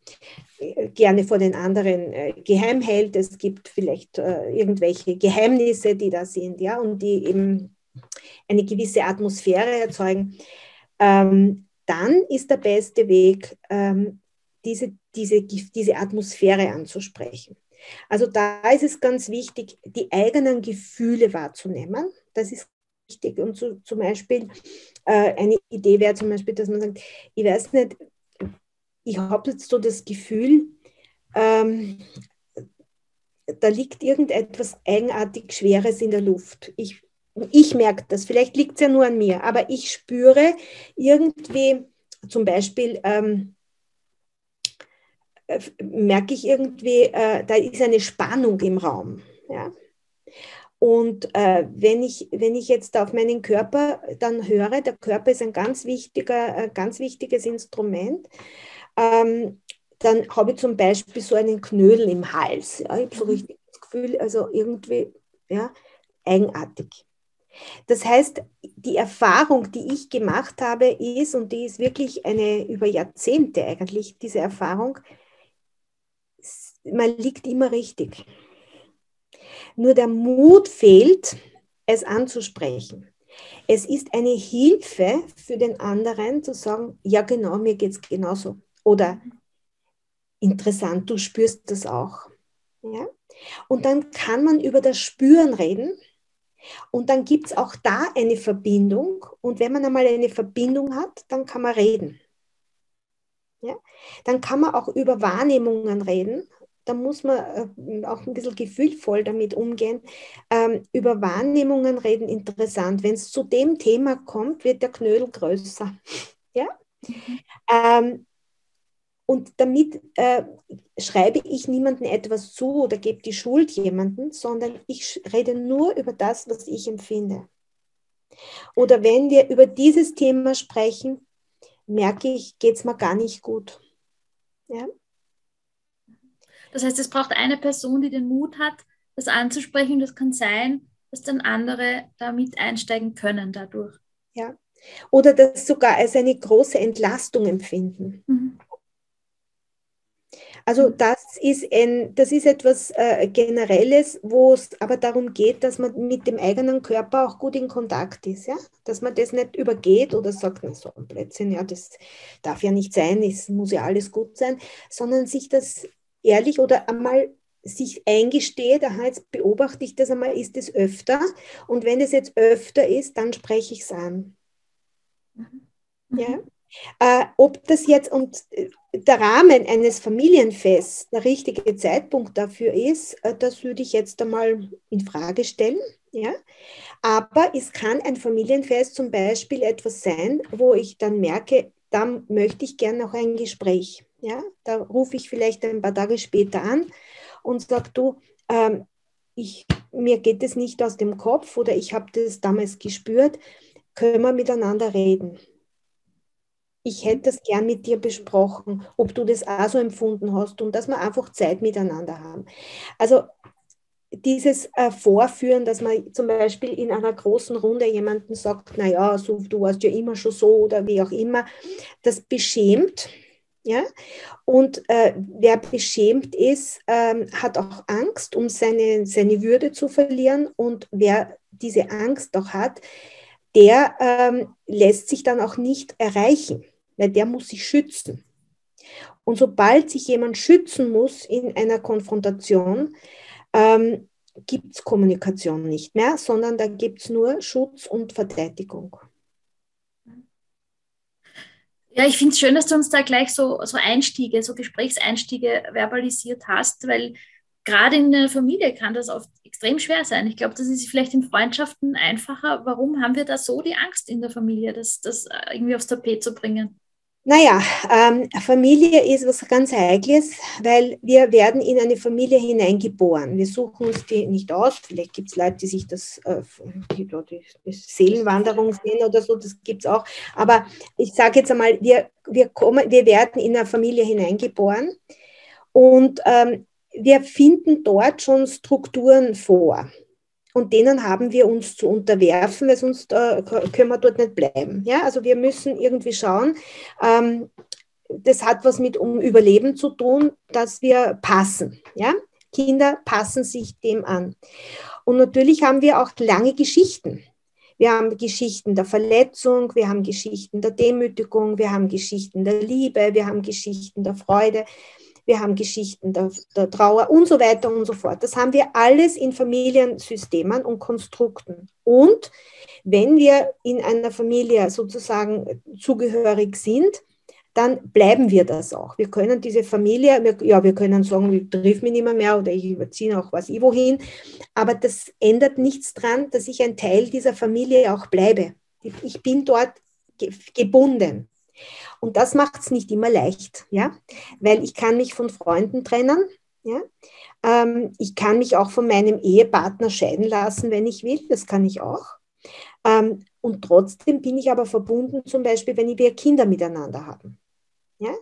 gerne vor den anderen äh, geheim hält. Es gibt vielleicht äh, irgendwelche Geheimnisse, die da sind, ja, und die eben eine gewisse Atmosphäre erzeugen. Ähm, dann ist der beste Weg, ähm, diese, diese, diese Atmosphäre anzusprechen. Also da ist es ganz wichtig, die eigenen Gefühle wahrzunehmen. Das ist wichtig. Und so, zum Beispiel äh, eine Idee wäre zum Beispiel, dass man sagt, ich weiß nicht, ich habe jetzt so das Gefühl, ähm, da liegt irgendetwas eigenartig Schweres in der Luft. Ich, ich merke das, vielleicht liegt es ja nur an mir, aber ich spüre irgendwie zum Beispiel, ähm, äh, merke ich irgendwie, äh, da ist eine Spannung im Raum. Ja? Und äh, wenn, ich, wenn ich jetzt auf meinen Körper dann höre, der Körper ist ein ganz, wichtiger, äh, ganz wichtiges Instrument, ähm, dann habe ich zum Beispiel so einen Knödel im Hals. Ja? Ich habe so mhm. richtig das Gefühl, also irgendwie ja, eigenartig. Das heißt, die Erfahrung, die ich gemacht habe, ist, und die ist wirklich eine über Jahrzehnte eigentlich, diese Erfahrung, man liegt immer richtig. Nur der Mut fehlt, es anzusprechen. Es ist eine Hilfe für den anderen zu sagen, ja genau, mir geht es genauso. Oder interessant, du spürst das auch. Ja? Und dann kann man über das Spüren reden. Und dann gibt es auch da eine Verbindung. Und wenn man einmal eine Verbindung hat, dann kann man reden. Ja? Dann kann man auch über Wahrnehmungen reden da muss man äh, auch ein bisschen gefühlvoll damit umgehen. Ähm, über Wahrnehmungen reden interessant. Wenn es zu dem Thema kommt, wird der Knödel größer. Ja? Mhm. Ähm, und damit äh, schreibe ich niemandem etwas zu oder gebe die Schuld jemandem, sondern ich rede nur über das, was ich empfinde. Oder wenn wir über dieses Thema sprechen, merke ich, geht es mir gar nicht gut. Ja? Das heißt, es braucht eine Person, die den Mut hat, das anzusprechen. Das kann sein, dass dann andere da mit einsteigen können dadurch. Ja, oder das sogar als eine große Entlastung empfinden. Mhm. Also mhm. das ist, ein, das ist etwas äh, Generelles, wo es aber darum geht, dass man mit dem eigenen Körper auch gut in Kontakt ist. Ja? Dass man das nicht übergeht oder sagt, na so ein Blödsinn, ja, das darf ja nicht sein, es muss ja alles gut sein, sondern sich das ehrlich oder einmal sich eingesteht, aha, jetzt beobachte ich das einmal, ist es öfter und wenn es jetzt öfter ist, dann spreche ich es an. Mhm. Ja? Äh, ob das jetzt und äh, der Rahmen eines Familienfests der richtige Zeitpunkt dafür ist, äh, das würde ich jetzt einmal in Frage stellen. Ja? Aber es kann ein Familienfest zum Beispiel etwas sein, wo ich dann merke, da möchte ich gerne noch ein Gespräch. Ja? Da rufe ich vielleicht ein paar Tage später an und sage, du, ähm, ich, mir geht es nicht aus dem Kopf oder ich habe das damals gespürt, können wir miteinander reden ich hätte das gern mit dir besprochen, ob du das auch so empfunden hast und dass wir einfach Zeit miteinander haben. Also dieses äh, Vorführen, dass man zum Beispiel in einer großen Runde jemanden sagt, naja, so, du warst ja immer schon so oder wie auch immer, das beschämt. Ja? Und äh, wer beschämt ist, ähm, hat auch Angst, um seine, seine Würde zu verlieren. Und wer diese Angst auch hat, der ähm, lässt sich dann auch nicht erreichen weil der muss sich schützen. Und sobald sich jemand schützen muss in einer Konfrontation, ähm, gibt es Kommunikation nicht mehr, sondern da gibt es nur Schutz und Verteidigung. Ja, ich finde es schön, dass du uns da gleich so, so Einstiege, so Gesprächseinstiege verbalisiert hast, weil gerade in der Familie kann das oft extrem schwer sein. Ich glaube, das ist vielleicht in Freundschaften einfacher. Warum haben wir da so die Angst in der Familie, das, das äh, irgendwie aufs Tapet zu bringen? Naja, ähm, Familie ist was ganz Heikles, weil wir werden in eine Familie hineingeboren. Wir suchen uns die nicht aus. Vielleicht gibt es Leute, die sich das, äh, die, die, die Seelenwanderung sehen oder so, das gibt es auch. Aber ich sage jetzt einmal, wir, wir, kommen, wir werden in eine Familie hineingeboren und ähm, wir finden dort schon Strukturen vor und denen haben wir uns zu unterwerfen, weil sonst äh, können wir dort nicht bleiben. Ja? Also wir müssen irgendwie schauen, ähm, das hat was mit um Überleben zu tun, dass wir passen. Ja? Kinder passen sich dem an. Und natürlich haben wir auch lange Geschichten. Wir haben Geschichten der Verletzung, wir haben Geschichten der Demütigung, wir haben Geschichten der Liebe, wir haben Geschichten der Freude wir haben Geschichten der, der Trauer und so weiter und so fort. Das haben wir alles in Familiensystemen und Konstrukten. Und wenn wir in einer Familie sozusagen zugehörig sind, dann bleiben wir das auch. Wir können diese Familie, wir, ja, wir können sagen, ich triff mich nicht mehr, mehr oder ich überziehe auch was ich wohin, aber das ändert nichts daran, dass ich ein Teil dieser Familie auch bleibe. Ich bin dort gebunden. Und das macht es nicht immer leicht, ja, weil ich kann mich von Freunden trennen, ja. Ähm, ich kann mich auch von meinem Ehepartner scheiden lassen, wenn ich will, das kann ich auch. Ähm, und trotzdem bin ich aber verbunden, zum Beispiel, wenn wir Kinder miteinander haben. Ja?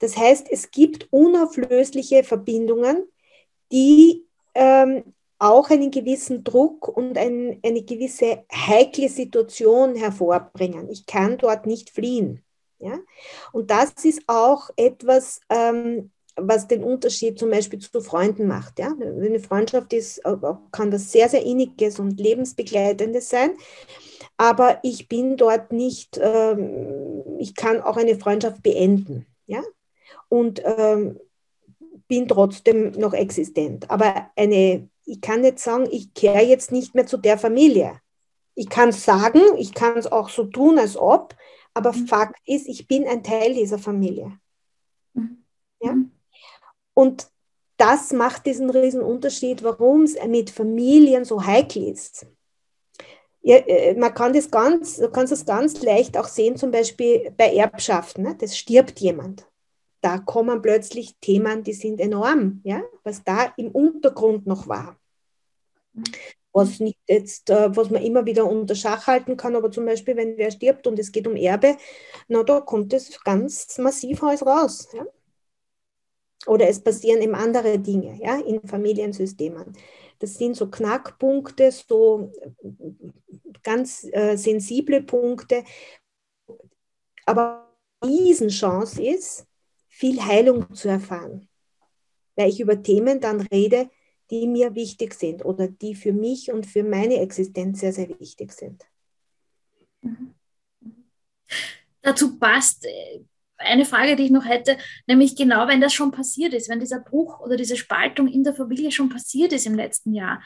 Das heißt, es gibt unauflösliche Verbindungen, die ähm, auch einen gewissen Druck und ein, eine gewisse heikle Situation hervorbringen. Ich kann dort nicht fliehen. Ja? Und das ist auch etwas, ähm, was den Unterschied zum Beispiel zu Freunden macht. Ja? Eine Freundschaft ist, kann das sehr, sehr inniges und lebensbegleitendes sein. Aber ich bin dort nicht, ähm, ich kann auch eine Freundschaft beenden. Ja? Und ähm, bin trotzdem noch existent. Aber eine, ich kann nicht sagen, ich kehre jetzt nicht mehr zu der Familie. Ich kann es sagen, ich kann es auch so tun, als ob, aber mhm. Fakt ist, ich bin ein Teil dieser Familie. Mhm. Ja? Mhm. Und das macht diesen riesen Unterschied, warum es mit Familien so heikel ist. Ja, äh, man kann das ganz, du kannst das ganz leicht auch sehen, zum Beispiel bei Erbschaften. Ne? Das stirbt jemand. Da kommen plötzlich Themen, die sind enorm, ja? was da im Untergrund noch war. Was nicht jetzt, äh, was man immer wieder unter Schach halten kann, aber zum Beispiel, wenn wer stirbt und es geht um Erbe, na, da kommt es ganz massiv alles raus. Ja? Oder es passieren eben andere Dinge ja, in Familiensystemen. Das sind so Knackpunkte, so ganz äh, sensible Punkte. Aber Riesenchance ist, viel Heilung zu erfahren, weil ich über Themen dann rede, die mir wichtig sind oder die für mich und für meine Existenz sehr, sehr wichtig sind. Mhm. Dazu passt äh, eine Frage, die ich noch hätte, nämlich genau, wenn das schon passiert ist, wenn dieser Bruch oder diese Spaltung in der Familie schon passiert ist im letzten Jahr,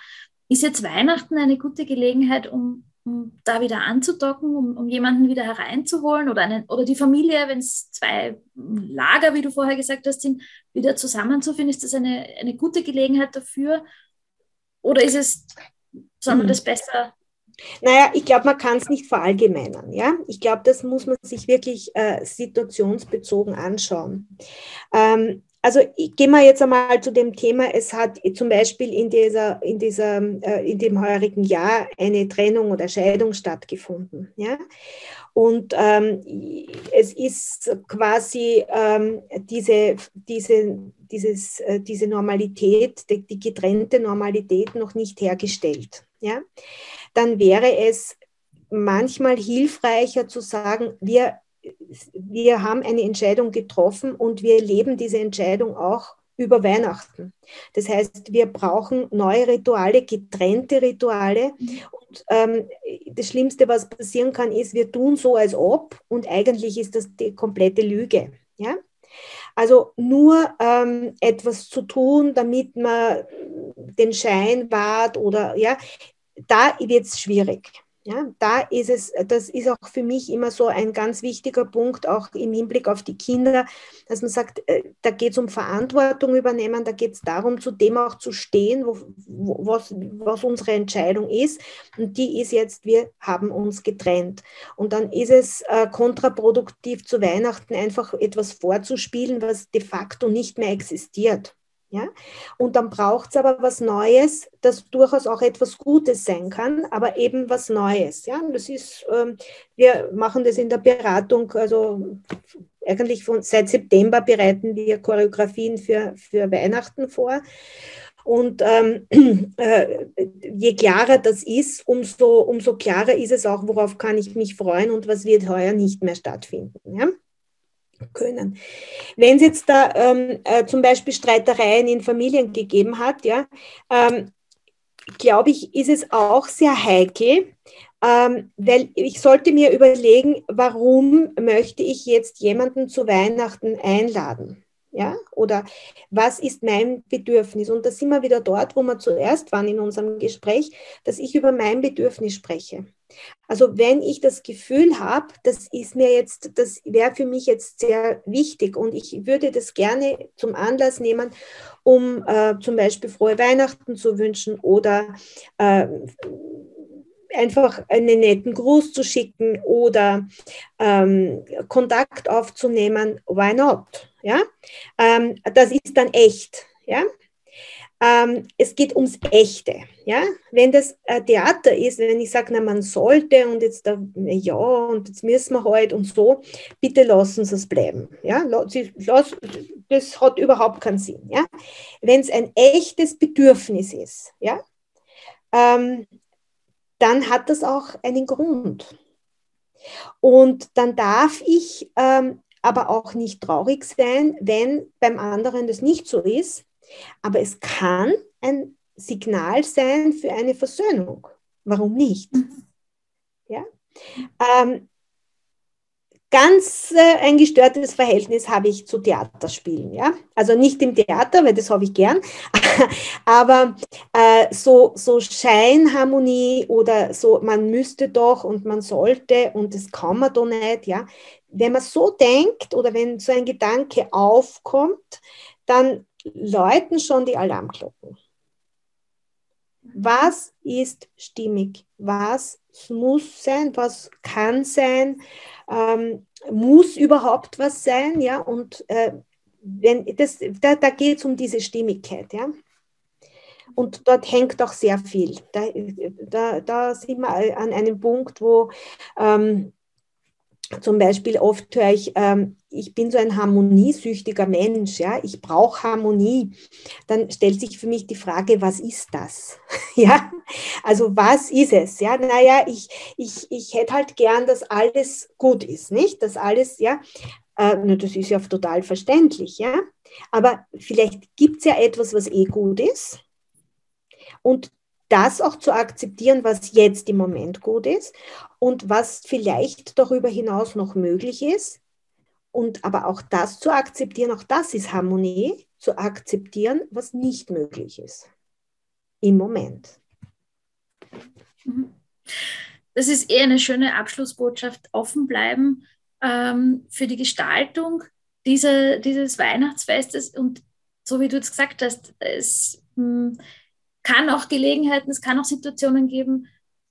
ist jetzt Weihnachten eine gute Gelegenheit, um, um da wieder anzudocken, um, um jemanden wieder hereinzuholen oder, einen, oder die Familie, wenn es zwei Lager, wie du vorher gesagt hast, sind, wieder zusammenzufinden? Ist das eine, eine gute Gelegenheit dafür? Oder ist es, soll man mhm. das besser naja, ich glaube, man kann es nicht verallgemeinern. Ja? Ich glaube, das muss man sich wirklich äh, situationsbezogen anschauen. Ähm, also gehen wir jetzt einmal zu dem Thema, es hat zum Beispiel in, dieser, in, dieser, äh, in dem heurigen Jahr eine Trennung oder Scheidung stattgefunden. Ja? Und ähm, es ist quasi ähm, diese, diese, dieses, äh, diese Normalität, die, die getrennte Normalität noch nicht hergestellt. Ja? dann wäre es manchmal hilfreicher zu sagen, wir, wir haben eine Entscheidung getroffen und wir leben diese Entscheidung auch über Weihnachten. Das heißt, wir brauchen neue Rituale, getrennte Rituale. Und ähm, das Schlimmste, was passieren kann, ist, wir tun so, als ob, und eigentlich ist das die komplette Lüge. Ja? Also nur ähm, etwas zu tun, damit man den Schein wahrt oder ja, da wird es schwierig. Ja, da ist es, das ist auch für mich immer so ein ganz wichtiger Punkt, auch im Hinblick auf die Kinder, dass man sagt, äh, da geht es um Verantwortung übernehmen, da geht es darum, zu dem auch zu stehen, wo, wo, was, was unsere Entscheidung ist. Und die ist jetzt, wir haben uns getrennt. Und dann ist es äh, kontraproduktiv zu Weihnachten einfach etwas vorzuspielen, was de facto nicht mehr existiert. Ja? Und dann braucht es aber was Neues, das durchaus auch etwas Gutes sein kann, aber eben was Neues. Ja? Das ist, ähm, wir machen das in der Beratung, also eigentlich von, seit September bereiten wir Choreografien für, für Weihnachten vor. Und ähm, äh, je klarer das ist, umso, umso klarer ist es auch, worauf kann ich mich freuen und was wird heuer nicht mehr stattfinden. Ja? Können. Wenn es jetzt da ähm, äh, zum Beispiel Streitereien in Familien gegeben hat, ja, ähm, glaube ich, ist es auch sehr heikel, ähm, weil ich sollte mir überlegen, warum möchte ich jetzt jemanden zu Weihnachten einladen? Ja? Oder was ist mein Bedürfnis? Und da sind wir wieder dort, wo wir zuerst waren in unserem Gespräch, dass ich über mein Bedürfnis spreche. Also wenn ich das Gefühl habe, das ist mir jetzt, das wäre für mich jetzt sehr wichtig und ich würde das gerne zum Anlass nehmen, um äh, zum Beispiel frohe Weihnachten zu wünschen oder äh, einfach einen netten Gruß zu schicken oder ähm, Kontakt aufzunehmen, why not? Ja? Ähm, das ist dann echt. Ja? Ähm, es geht ums Echte. Ja? Wenn das äh, Theater ist, wenn ich sage, man sollte und jetzt, da, ja, und jetzt müssen wir halt und so, bitte lassen Sie es bleiben. Ja? Das hat überhaupt keinen Sinn. Ja? Wenn es ein echtes Bedürfnis ist, ja? Ähm, dann hat das auch einen Grund. Und dann darf ich ähm, aber auch nicht traurig sein, wenn beim anderen das nicht so ist. Aber es kann ein Signal sein für eine Versöhnung. Warum nicht? Mhm. Ja? Ähm, ganz äh, ein gestörtes Verhältnis habe ich zu Theaterspielen. Ja? Also nicht im Theater, weil das habe ich gern, aber äh, so, so Scheinharmonie oder so, man müsste doch und man sollte und das kann man doch nicht. Ja? Wenn man so denkt oder wenn so ein Gedanke aufkommt, dann läuten schon die Alarmglocken. Was ist stimmig? Was muss sein? Was kann sein? ähm, muss überhaupt was sein, ja, und äh, wenn das, da, da geht es um diese Stimmigkeit, ja. Und dort hängt auch sehr viel. Da, da, da sind wir an einem Punkt, wo, ähm, zum Beispiel oft höre ich, ähm, ich bin so ein harmoniesüchtiger Mensch, ja, ich brauche Harmonie. Dann stellt sich für mich die Frage, was ist das? ja, also was ist es? Ja, naja, ich, ich, ich hätte halt gern, dass alles gut ist, nicht? Dass alles, ja, äh, das ist ja total verständlich, ja. Aber vielleicht gibt es ja etwas, was eh gut ist. Und das auch zu akzeptieren, was jetzt im Moment gut ist und was vielleicht darüber hinaus noch möglich ist. Und aber auch das zu akzeptieren, auch das ist Harmonie, zu akzeptieren, was nicht möglich ist. Im Moment. Mhm. Das ist eher eine schöne Abschlussbotschaft. Offen bleiben ähm, für die Gestaltung dieser, dieses Weihnachtsfestes. Und so wie du es gesagt hast, es mh, hm, kann auch Gelegenheiten, es kann auch Situationen geben,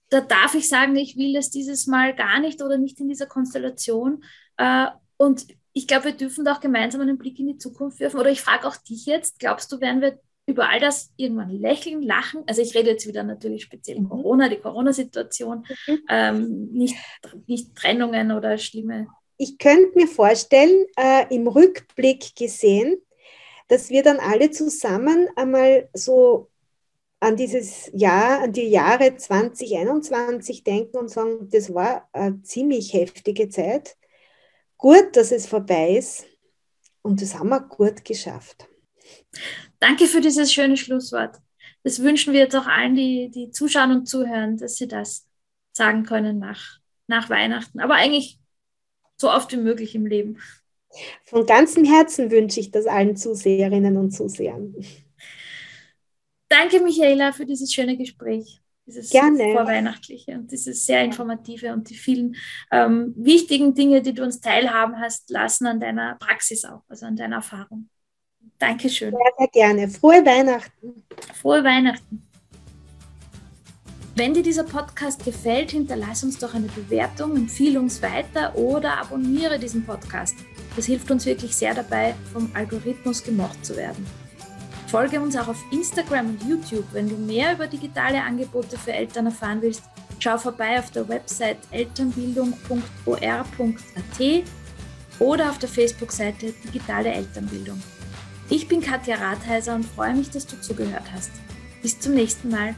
da darf ich sagen, ich will es dieses Mal gar nicht oder nicht in dieser Konstellation. Äh, und ich glaube, wir dürfen da auch gemeinsam einen Blick in die Zukunft werfen. Oder ich frage auch dich jetzt, glaubst du, werden wir über all das irgendwann lächeln, lachen? Also ich rede jetzt wieder natürlich speziell mhm. Corona, die Corona-Situation, mhm. ähm, nicht, nicht Trennungen oder schlimme. Ich könnte mir vorstellen, äh, im Rückblick gesehen, dass wir dann alle zusammen einmal so an dieses Jahr, an die Jahre 2021 denken und sagen, das war eine ziemlich heftige Zeit. Gut, dass es vorbei ist und das haben wir gut geschafft. Danke für dieses schöne Schlusswort. Das wünschen wir jetzt auch allen, die, die zuschauen und zuhören, dass sie das sagen können nach, nach Weihnachten. Aber eigentlich so oft wie möglich im Leben. Von ganzem Herzen wünsche ich das allen Zuseherinnen und Zusehern. Danke, Michaela, für dieses schöne Gespräch. Dieses Gerne. vorweihnachtliche und dieses sehr informative und die vielen ähm, wichtigen Dinge, die du uns teilhaben hast lassen an deiner Praxis auch, also an deiner Erfahrung. Dankeschön. Sehr, sehr gerne. Frohe Weihnachten. Frohe Weihnachten. Wenn dir dieser Podcast gefällt, hinterlass uns doch eine Bewertung, empfehle uns weiter oder abonniere diesen Podcast. Das hilft uns wirklich sehr dabei, vom Algorithmus gemocht zu werden. Folge uns auch auf Instagram und YouTube. Wenn du mehr über digitale Angebote für Eltern erfahren willst, schau vorbei auf der Website elternbildung.or.at oder auf der Facebook-Seite Digitale Elternbildung. Ich bin Katja Rathheiser und freue mich, dass du zugehört hast. Bis zum nächsten Mal.